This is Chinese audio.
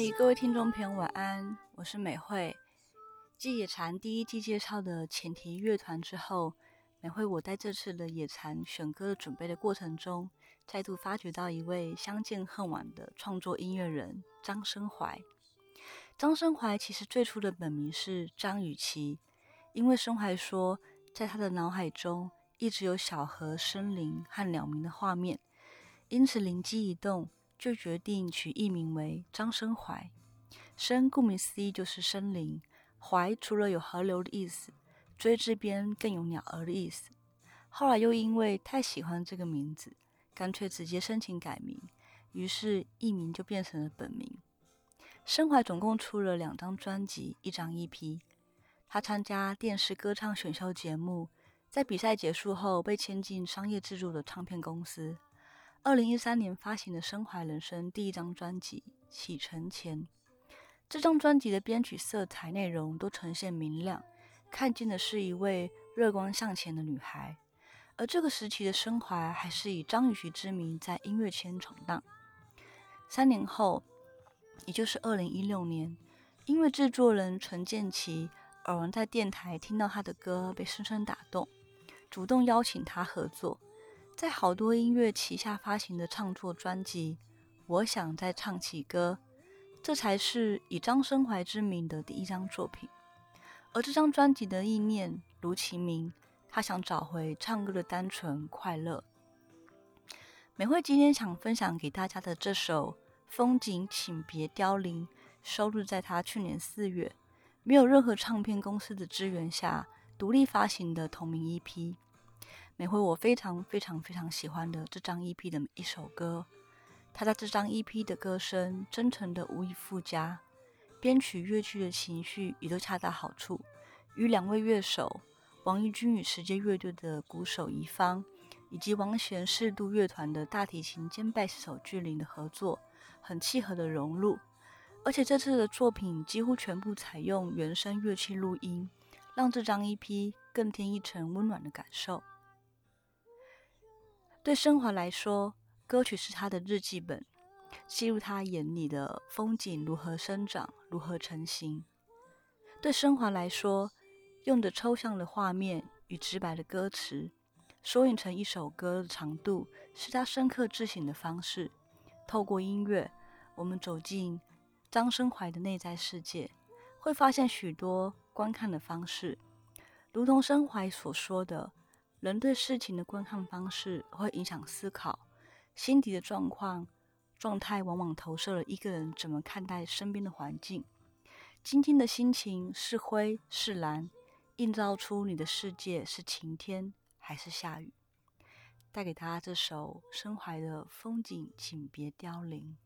嗨，各位听众朋友，晚安，我是美惠。继野禅第一季介绍的前提乐团之后，美惠我在这次的野禅选歌准备的过程中，再度发掘到一位相见恨晚的创作音乐人张生怀。张生怀其实最初的本名是张雨绮，因为生怀说，在他的脑海中一直有小河、森林和鸟鸣的画面，因此灵机一动。就决定取艺名为张生怀。生顾名思义就是森林，怀除了有河流的意思，追字边更有鸟儿的意思。后来又因为太喜欢这个名字，干脆直接申请改名，于是艺名就变成了本名。生怀总共出了两张专辑，一张 EP。他参加电视歌唱选秀节目，在比赛结束后被签进商业制作的唱片公司。二零一三年发行的身怀人生第一张专辑《启程前》，这张专辑的编曲、色彩、内容都呈现明亮，看见的是一位热光向前的女孩。而这个时期的身怀还是以张雨绮之名在音乐圈闯荡。三年后，也就是二零一六年，音乐制作人陈建奇偶然在电台听到他的歌，被深深打动，主动邀请他合作。在好多音乐旗下发行的创作专辑，我想再唱起歌，这才是以张生怀之名的第一张作品。而这张专辑的意念如其名，他想找回唱歌的单纯快乐。美惠今天想分享给大家的这首《风景，请别凋零》，收录在他去年四月没有任何唱片公司的支援下独立发行的同名 EP。每回我非常非常非常喜欢的这张 EP 的一首歌，他在这张 EP 的歌声真诚的无以复加，编曲乐曲的情绪也都恰到好处。与两位乐手王义军与时间乐队的鼓手一方，以及王璇适度乐团的大提琴兼贝斯手巨灵的合作，很契合的融入。而且这次的作品几乎全部采用原声乐器录音，让这张 EP 更添一层温暖的感受。对生华来说，歌曲是他的日记本，记录他眼里的风景如何生长，如何成型。对生华来说，用着抽象的画面与直白的歌词，缩影成一首歌的长度，是他深刻自省的方式。透过音乐，我们走进张生怀的内在世界，会发现许多观看的方式，如同生怀所说的。人对事情的观看方式会影响思考，心底的状况、状态往往投射了一个人怎么看待身边的环境。今天的心情是灰是蓝，映照出你的世界是晴天还是下雨。带给他这首身怀的风景，请别凋零。